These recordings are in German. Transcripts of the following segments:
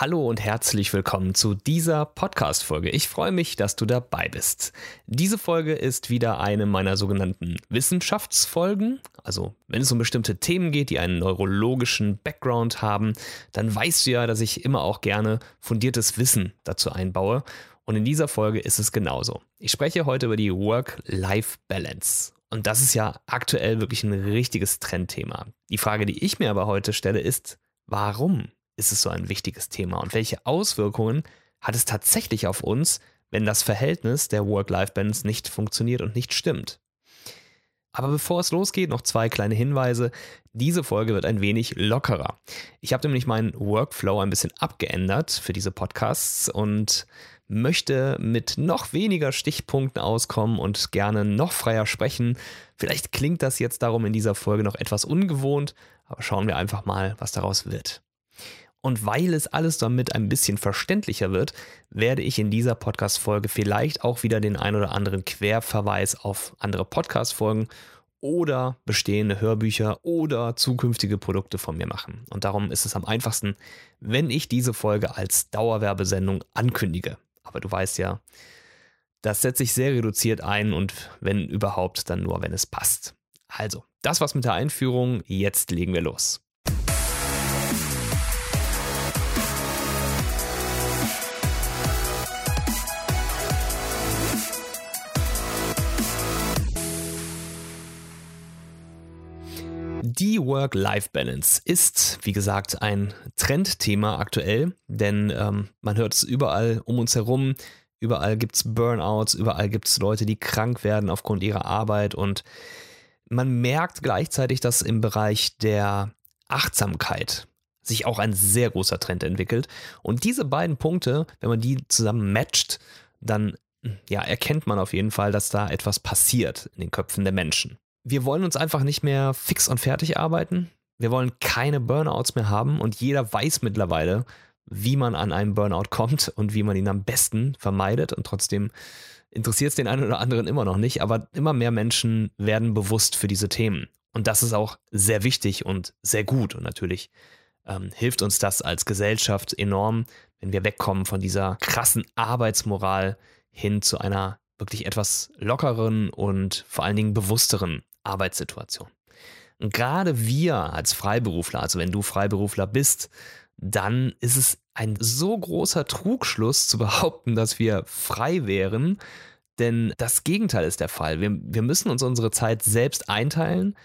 Hallo und herzlich willkommen zu dieser Podcast-Folge. Ich freue mich, dass du dabei bist. Diese Folge ist wieder eine meiner sogenannten Wissenschaftsfolgen. Also, wenn es um bestimmte Themen geht, die einen neurologischen Background haben, dann weißt du ja, dass ich immer auch gerne fundiertes Wissen dazu einbaue. Und in dieser Folge ist es genauso. Ich spreche heute über die Work-Life-Balance. Und das ist ja aktuell wirklich ein richtiges Trendthema. Die Frage, die ich mir aber heute stelle, ist, warum? Ist es so ein wichtiges Thema und welche Auswirkungen hat es tatsächlich auf uns, wenn das Verhältnis der Work-Life-Balance nicht funktioniert und nicht stimmt. Aber bevor es losgeht, noch zwei kleine Hinweise. Diese Folge wird ein wenig lockerer. Ich habe nämlich meinen Workflow ein bisschen abgeändert für diese Podcasts und möchte mit noch weniger Stichpunkten auskommen und gerne noch freier sprechen. Vielleicht klingt das jetzt darum in dieser Folge noch etwas ungewohnt, aber schauen wir einfach mal, was daraus wird. Und weil es alles damit ein bisschen verständlicher wird, werde ich in dieser Podcast-Folge vielleicht auch wieder den ein oder anderen Querverweis auf andere Podcast-Folgen oder bestehende Hörbücher oder zukünftige Produkte von mir machen. Und darum ist es am einfachsten, wenn ich diese Folge als Dauerwerbesendung ankündige. Aber du weißt ja, das setze ich sehr reduziert ein und wenn überhaupt, dann nur, wenn es passt. Also, das war's mit der Einführung. Jetzt legen wir los. Die Work-Life-Balance ist, wie gesagt, ein Trendthema aktuell, denn ähm, man hört es überall um uns herum. Überall gibt es Burnouts, überall gibt es Leute, die krank werden aufgrund ihrer Arbeit und man merkt gleichzeitig, dass im Bereich der Achtsamkeit sich auch ein sehr großer Trend entwickelt. Und diese beiden Punkte, wenn man die zusammen matcht, dann ja, erkennt man auf jeden Fall, dass da etwas passiert in den Köpfen der Menschen wir wollen uns einfach nicht mehr fix und fertig arbeiten. Wir wollen keine Burnouts mehr haben und jeder weiß mittlerweile, wie man an einen Burnout kommt und wie man ihn am besten vermeidet. Und trotzdem interessiert es den einen oder anderen immer noch nicht, aber immer mehr Menschen werden bewusst für diese Themen. Und das ist auch sehr wichtig und sehr gut. Und natürlich ähm, hilft uns das als Gesellschaft enorm, wenn wir wegkommen von dieser krassen Arbeitsmoral hin zu einer wirklich etwas lockeren und vor allen Dingen bewussteren Arbeitssituation. Und gerade wir als Freiberufler, also wenn du Freiberufler bist, dann ist es ein so großer Trugschluss zu behaupten, dass wir frei wären, denn das Gegenteil ist der Fall. Wir, wir müssen uns unsere Zeit selbst einteilen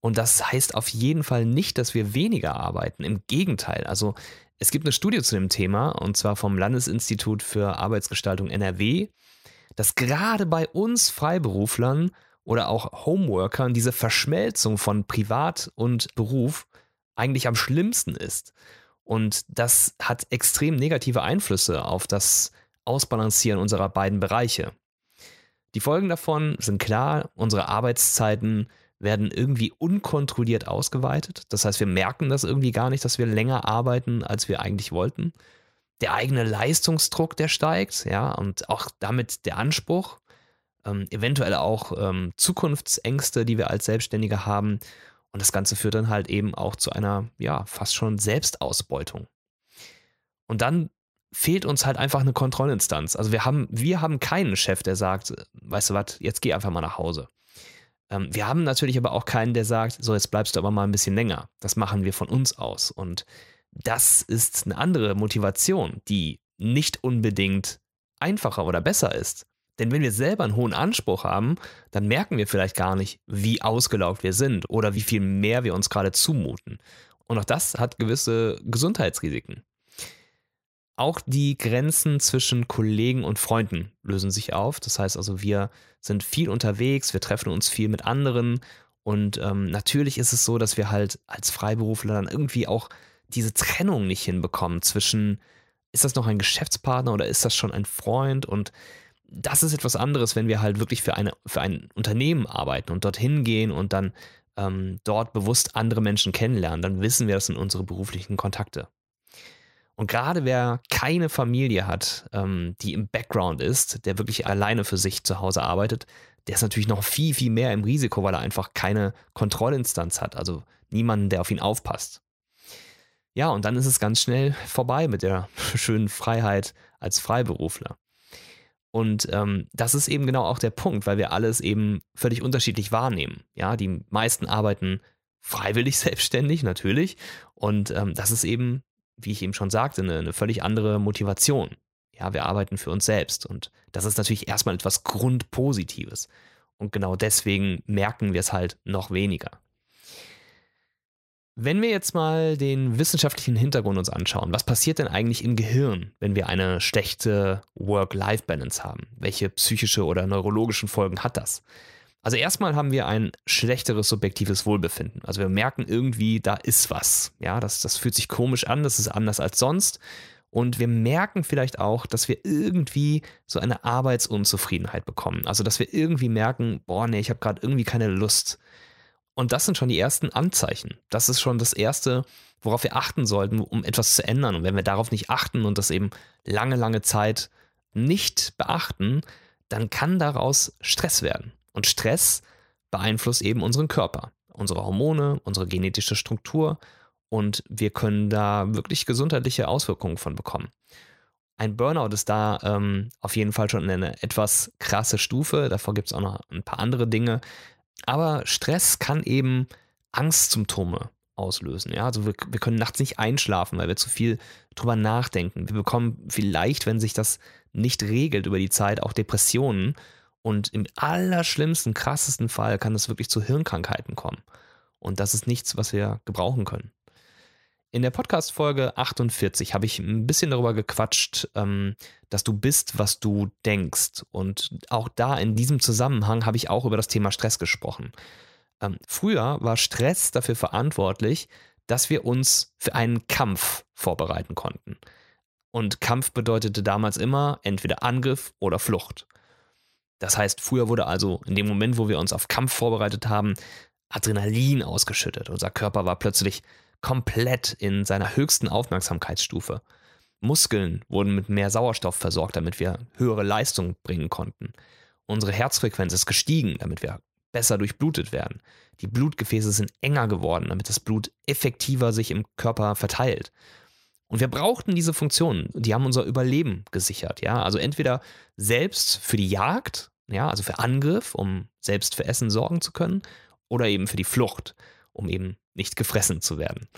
und das heißt auf jeden Fall nicht, dass wir weniger arbeiten. Im Gegenteil, also es gibt eine Studie zu dem Thema und zwar vom Landesinstitut für Arbeitsgestaltung NRW, dass gerade bei uns Freiberuflern oder auch Homeworkern diese Verschmelzung von Privat und Beruf eigentlich am schlimmsten ist. Und das hat extrem negative Einflüsse auf das Ausbalancieren unserer beiden Bereiche. Die Folgen davon sind klar, unsere Arbeitszeiten werden irgendwie unkontrolliert ausgeweitet. Das heißt, wir merken das irgendwie gar nicht, dass wir länger arbeiten, als wir eigentlich wollten. Der eigene Leistungsdruck, der steigt, ja, und auch damit der Anspruch ähm, eventuell auch ähm, Zukunftsängste, die wir als Selbstständige haben. Und das Ganze führt dann halt eben auch zu einer, ja, fast schon Selbstausbeutung. Und dann fehlt uns halt einfach eine Kontrollinstanz. Also wir haben, wir haben keinen Chef, der sagt, weißt du was, jetzt geh einfach mal nach Hause. Ähm, wir haben natürlich aber auch keinen, der sagt, so jetzt bleibst du aber mal ein bisschen länger. Das machen wir von uns aus. Und das ist eine andere Motivation, die nicht unbedingt einfacher oder besser ist. Denn wenn wir selber einen hohen Anspruch haben, dann merken wir vielleicht gar nicht, wie ausgelaugt wir sind oder wie viel mehr wir uns gerade zumuten. Und auch das hat gewisse Gesundheitsrisiken. Auch die Grenzen zwischen Kollegen und Freunden lösen sich auf. Das heißt also, wir sind viel unterwegs, wir treffen uns viel mit anderen. Und ähm, natürlich ist es so, dass wir halt als Freiberufler dann irgendwie auch diese Trennung nicht hinbekommen zwischen, ist das noch ein Geschäftspartner oder ist das schon ein Freund? Und das ist etwas anderes, wenn wir halt wirklich für, eine, für ein Unternehmen arbeiten und dorthin gehen und dann ähm, dort bewusst andere Menschen kennenlernen, dann wissen wir, das sind unsere beruflichen Kontakte. Und gerade wer keine Familie hat, ähm, die im Background ist, der wirklich alleine für sich zu Hause arbeitet, der ist natürlich noch viel, viel mehr im Risiko, weil er einfach keine Kontrollinstanz hat, also niemanden, der auf ihn aufpasst. Ja, und dann ist es ganz schnell vorbei mit der schönen Freiheit als Freiberufler. Und ähm, das ist eben genau auch der Punkt, weil wir alles eben völlig unterschiedlich wahrnehmen. Ja, die meisten arbeiten freiwillig selbstständig, natürlich. Und ähm, das ist eben, wie ich eben schon sagte, eine, eine völlig andere Motivation. Ja, wir arbeiten für uns selbst. Und das ist natürlich erstmal etwas Grundpositives. Und genau deswegen merken wir es halt noch weniger. Wenn wir jetzt mal den wissenschaftlichen Hintergrund uns anschauen, was passiert denn eigentlich im Gehirn, wenn wir eine schlechte Work-Life-Balance haben? Welche psychische oder neurologischen Folgen hat das? Also erstmal haben wir ein schlechteres subjektives Wohlbefinden. Also wir merken irgendwie, da ist was. Ja, das, das fühlt sich komisch an, das ist anders als sonst. Und wir merken vielleicht auch, dass wir irgendwie so eine Arbeitsunzufriedenheit bekommen. Also dass wir irgendwie merken, boah, nee, ich habe gerade irgendwie keine Lust. Und das sind schon die ersten Anzeichen. Das ist schon das Erste, worauf wir achten sollten, um etwas zu ändern. Und wenn wir darauf nicht achten und das eben lange, lange Zeit nicht beachten, dann kann daraus Stress werden. Und Stress beeinflusst eben unseren Körper, unsere Hormone, unsere genetische Struktur und wir können da wirklich gesundheitliche Auswirkungen von bekommen. Ein Burnout ist da ähm, auf jeden Fall schon eine etwas krasse Stufe. Davor gibt es auch noch ein paar andere Dinge, aber Stress kann eben Angstsymptome auslösen. Ja? Also wir, wir können nachts nicht einschlafen, weil wir zu viel drüber nachdenken. Wir bekommen vielleicht, wenn sich das nicht regelt über die Zeit, auch Depressionen. Und im allerschlimmsten, krassesten Fall kann es wirklich zu Hirnkrankheiten kommen. Und das ist nichts, was wir gebrauchen können. In der Podcast-Folge 48 habe ich ein bisschen darüber gequatscht, ähm, dass du bist, was du denkst. Und auch da in diesem Zusammenhang habe ich auch über das Thema Stress gesprochen. Ähm, früher war Stress dafür verantwortlich, dass wir uns für einen Kampf vorbereiten konnten. Und Kampf bedeutete damals immer entweder Angriff oder Flucht. Das heißt, früher wurde also in dem Moment, wo wir uns auf Kampf vorbereitet haben, Adrenalin ausgeschüttet. Unser Körper war plötzlich komplett in seiner höchsten Aufmerksamkeitsstufe. Muskeln wurden mit mehr Sauerstoff versorgt, damit wir höhere Leistung bringen konnten. Unsere Herzfrequenz ist gestiegen, damit wir besser durchblutet werden. Die Blutgefäße sind enger geworden, damit das Blut effektiver sich im Körper verteilt. Und wir brauchten diese Funktionen, die haben unser Überleben gesichert, ja? Also entweder selbst für die Jagd, ja, also für Angriff, um selbst für Essen sorgen zu können, oder eben für die Flucht, um eben nicht gefressen zu werden.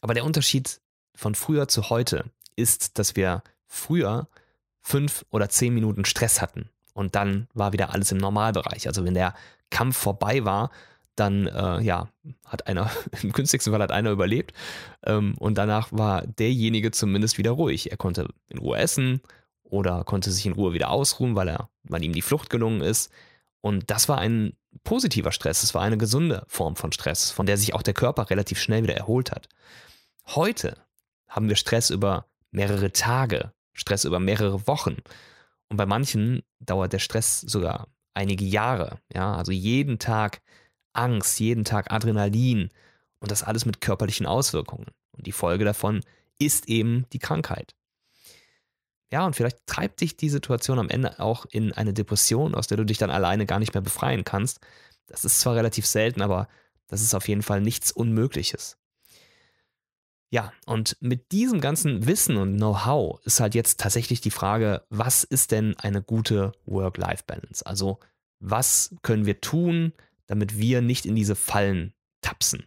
Aber der Unterschied von früher zu heute ist, dass wir früher fünf oder zehn Minuten Stress hatten und dann war wieder alles im Normalbereich. Also wenn der Kampf vorbei war, dann äh, ja, hat einer, im günstigsten Fall hat einer überlebt ähm, und danach war derjenige zumindest wieder ruhig. Er konnte in Ruhe essen oder konnte sich in Ruhe wieder ausruhen, weil, er, weil ihm die Flucht gelungen ist. Und das war ein positiver Stress, es war eine gesunde Form von Stress, von der sich auch der Körper relativ schnell wieder erholt hat. Heute haben wir Stress über mehrere Tage, Stress über mehrere Wochen. Und bei manchen dauert der Stress sogar einige Jahre. Ja, also jeden Tag Angst, jeden Tag Adrenalin und das alles mit körperlichen Auswirkungen. Und die Folge davon ist eben die Krankheit. Ja, und vielleicht treibt dich die Situation am Ende auch in eine Depression, aus der du dich dann alleine gar nicht mehr befreien kannst. Das ist zwar relativ selten, aber das ist auf jeden Fall nichts Unmögliches. Ja, und mit diesem ganzen Wissen und Know-how ist halt jetzt tatsächlich die Frage, was ist denn eine gute Work-Life-Balance? Also, was können wir tun, damit wir nicht in diese Fallen tapsen?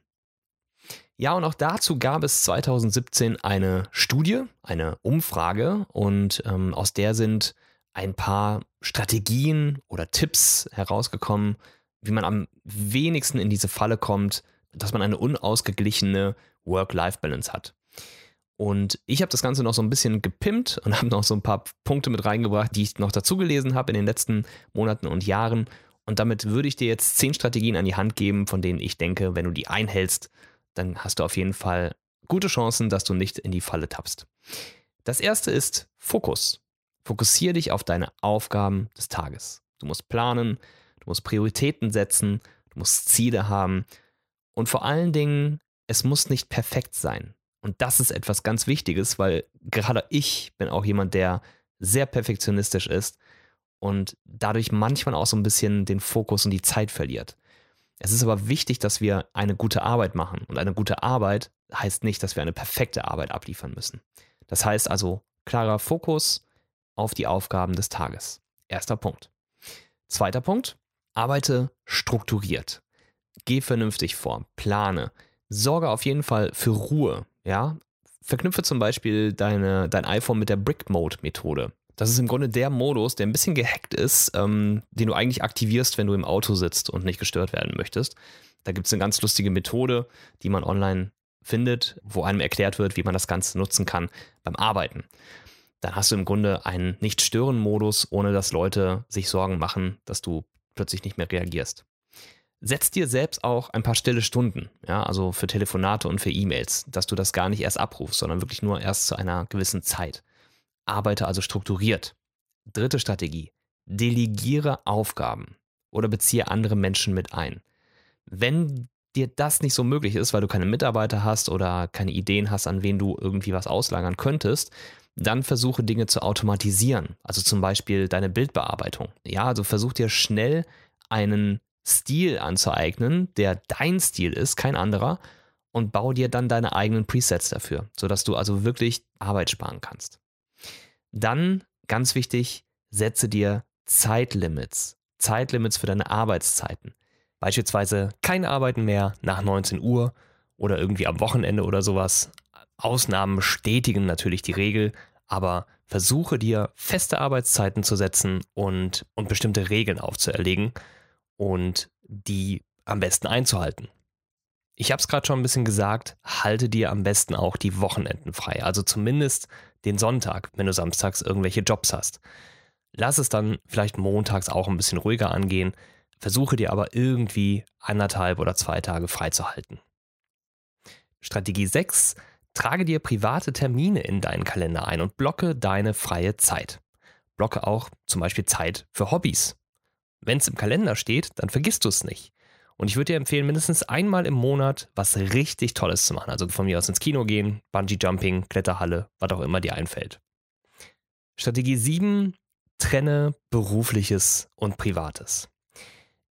Ja, und auch dazu gab es 2017 eine Studie, eine Umfrage und ähm, aus der sind ein paar Strategien oder Tipps herausgekommen, wie man am wenigsten in diese Falle kommt, dass man eine unausgeglichene Work-Life-Balance hat. Und ich habe das Ganze noch so ein bisschen gepimpt und habe noch so ein paar Punkte mit reingebracht, die ich noch dazu gelesen habe in den letzten Monaten und Jahren. Und damit würde ich dir jetzt zehn Strategien an die Hand geben, von denen ich denke, wenn du die einhältst, dann hast du auf jeden Fall gute Chancen, dass du nicht in die Falle tappst. Das erste ist Fokus. Fokussiere dich auf deine Aufgaben des Tages. Du musst planen, du musst Prioritäten setzen, du musst Ziele haben und vor allen Dingen, es muss nicht perfekt sein. Und das ist etwas ganz Wichtiges, weil gerade ich bin auch jemand, der sehr perfektionistisch ist und dadurch manchmal auch so ein bisschen den Fokus und die Zeit verliert. Es ist aber wichtig, dass wir eine gute Arbeit machen. Und eine gute Arbeit heißt nicht, dass wir eine perfekte Arbeit abliefern müssen. Das heißt also klarer Fokus auf die Aufgaben des Tages. Erster Punkt. Zweiter Punkt, arbeite strukturiert. Geh vernünftig vor, plane. Sorge auf jeden Fall für Ruhe. Ja? Verknüpfe zum Beispiel deine, dein iPhone mit der Brick Mode Methode. Das ist im Grunde der Modus, der ein bisschen gehackt ist, ähm, den du eigentlich aktivierst, wenn du im Auto sitzt und nicht gestört werden möchtest. Da gibt es eine ganz lustige Methode, die man online findet, wo einem erklärt wird, wie man das Ganze nutzen kann beim Arbeiten. Dann hast du im Grunde einen Nicht-Stören-Modus, ohne dass Leute sich Sorgen machen, dass du plötzlich nicht mehr reagierst. Setz dir selbst auch ein paar stille Stunden, ja, also für Telefonate und für E-Mails, dass du das gar nicht erst abrufst, sondern wirklich nur erst zu einer gewissen Zeit. Arbeite also strukturiert. Dritte Strategie. Delegiere Aufgaben oder beziehe andere Menschen mit ein. Wenn dir das nicht so möglich ist, weil du keine Mitarbeiter hast oder keine Ideen hast, an wen du irgendwie was auslagern könntest, dann versuche Dinge zu automatisieren. Also zum Beispiel deine Bildbearbeitung. Ja, also versuch dir schnell einen Stil anzueignen, der dein Stil ist, kein anderer, und baue dir dann deine eigenen Presets dafür, sodass du also wirklich Arbeit sparen kannst. Dann, ganz wichtig, setze dir Zeitlimits. Zeitlimits für deine Arbeitszeiten. Beispielsweise kein Arbeiten mehr nach 19 Uhr oder irgendwie am Wochenende oder sowas. Ausnahmen bestätigen natürlich die Regel, aber versuche dir feste Arbeitszeiten zu setzen und, und bestimmte Regeln aufzuerlegen und die am besten einzuhalten. Ich habe es gerade schon ein bisschen gesagt, halte dir am besten auch die Wochenenden frei, also zumindest den Sonntag, wenn du samstags irgendwelche Jobs hast. Lass es dann vielleicht montags auch ein bisschen ruhiger angehen, versuche dir aber irgendwie anderthalb oder zwei Tage freizuhalten. Strategie 6. Trage dir private Termine in deinen Kalender ein und blocke deine freie Zeit. Blocke auch zum Beispiel Zeit für Hobbys. Wenn es im Kalender steht, dann vergisst du es nicht. Und ich würde dir empfehlen, mindestens einmal im Monat was richtig Tolles zu machen. Also von mir aus ins Kino gehen, Bungee Jumping, Kletterhalle, was auch immer dir einfällt. Strategie 7, trenne berufliches und privates.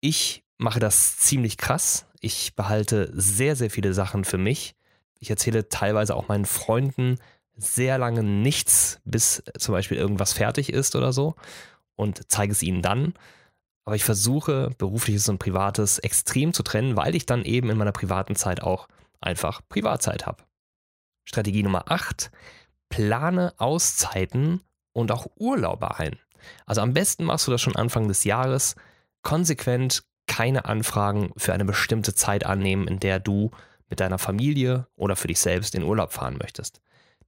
Ich mache das ziemlich krass. Ich behalte sehr, sehr viele Sachen für mich. Ich erzähle teilweise auch meinen Freunden sehr lange nichts, bis zum Beispiel irgendwas fertig ist oder so und zeige es ihnen dann. Aber ich versuche, berufliches und privates extrem zu trennen, weil ich dann eben in meiner privaten Zeit auch einfach Privatzeit habe. Strategie Nummer 8. Plane Auszeiten und auch Urlaube ein. Also am besten machst du das schon Anfang des Jahres. Konsequent keine Anfragen für eine bestimmte Zeit annehmen, in der du mit deiner Familie oder für dich selbst in Urlaub fahren möchtest.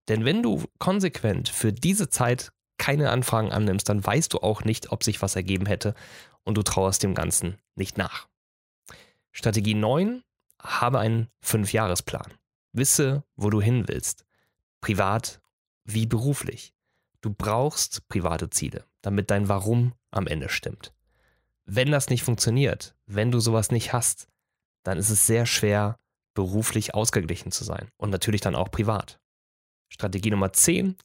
Denn wenn du konsequent für diese Zeit keine Anfragen annimmst, dann weißt du auch nicht, ob sich was ergeben hätte und du trauerst dem Ganzen nicht nach. Strategie 9, habe einen Fünfjahresplan. Wisse, wo du hin willst. Privat wie beruflich. Du brauchst private Ziele, damit dein Warum am Ende stimmt. Wenn das nicht funktioniert, wenn du sowas nicht hast, dann ist es sehr schwer, beruflich ausgeglichen zu sein und natürlich dann auch privat. Strategie Nummer 10,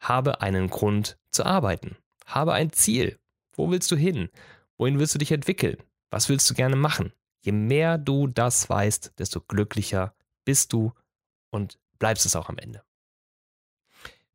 habe einen Grund zu arbeiten. Habe ein Ziel. Wo willst du hin? Wohin willst du dich entwickeln? Was willst du gerne machen? Je mehr du das weißt, desto glücklicher bist du und bleibst es auch am Ende.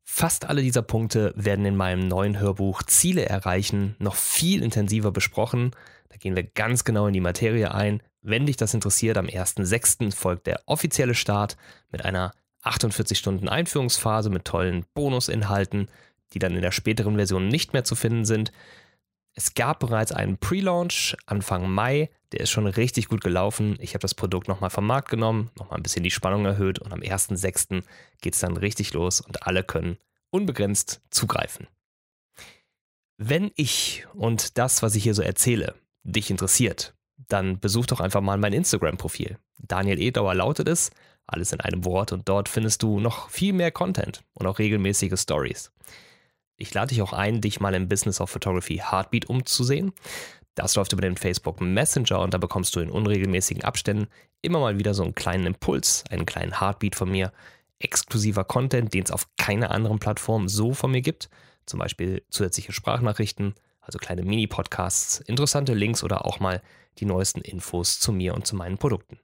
Fast alle dieser Punkte werden in meinem neuen Hörbuch Ziele erreichen noch viel intensiver besprochen. Da gehen wir ganz genau in die Materie ein. Wenn dich das interessiert, am 1.6. folgt der offizielle Start mit einer 48 Stunden Einführungsphase mit tollen Bonusinhalten, die dann in der späteren Version nicht mehr zu finden sind. Es gab bereits einen Pre-Launch Anfang Mai, der ist schon richtig gut gelaufen. Ich habe das Produkt nochmal vom Markt genommen, nochmal ein bisschen die Spannung erhöht und am 1.6. geht es dann richtig los und alle können unbegrenzt zugreifen. Wenn ich und das, was ich hier so erzähle, dich interessiert, dann besuch doch einfach mal mein Instagram-Profil. Daniel Edauer lautet es, alles in einem Wort und dort findest du noch viel mehr Content und auch regelmäßige Stories. Ich lade dich auch ein, dich mal im Business of Photography Heartbeat umzusehen. Das läuft über den Facebook Messenger und da bekommst du in unregelmäßigen Abständen immer mal wieder so einen kleinen Impuls, einen kleinen Heartbeat von mir, exklusiver Content, den es auf keiner anderen Plattform so von mir gibt. Zum Beispiel zusätzliche Sprachnachrichten, also kleine Mini-Podcasts, interessante Links oder auch mal die neuesten Infos zu mir und zu meinen Produkten.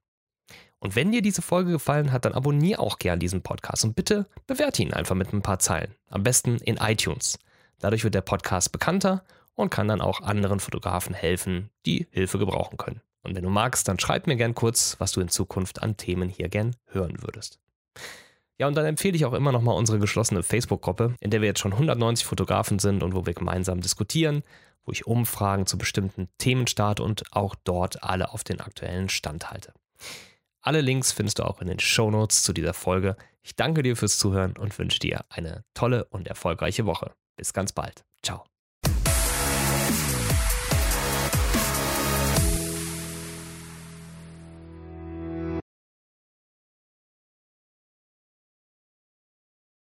Und wenn dir diese Folge gefallen hat, dann abonniere auch gern diesen Podcast und bitte bewerte ihn einfach mit ein paar Zeilen. Am besten in iTunes. Dadurch wird der Podcast bekannter und kann dann auch anderen Fotografen helfen, die Hilfe gebrauchen können. Und wenn du magst, dann schreib mir gern kurz, was du in Zukunft an Themen hier gern hören würdest. Ja, und dann empfehle ich auch immer noch mal unsere geschlossene Facebook-Gruppe, in der wir jetzt schon 190 Fotografen sind und wo wir gemeinsam diskutieren, wo ich Umfragen zu bestimmten Themen starte und auch dort alle auf den aktuellen Stand halte. Alle Links findest du auch in den Show Notes zu dieser Folge. Ich danke dir fürs Zuhören und wünsche dir eine tolle und erfolgreiche Woche. Bis ganz bald. Ciao.